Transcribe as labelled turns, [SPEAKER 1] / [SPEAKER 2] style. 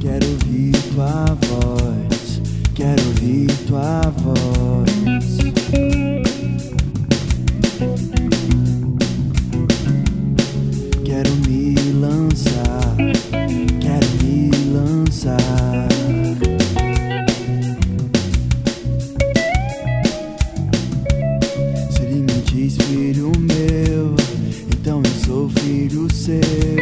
[SPEAKER 1] Quero ouvir tua voz, quero ouvir tua voz. ser.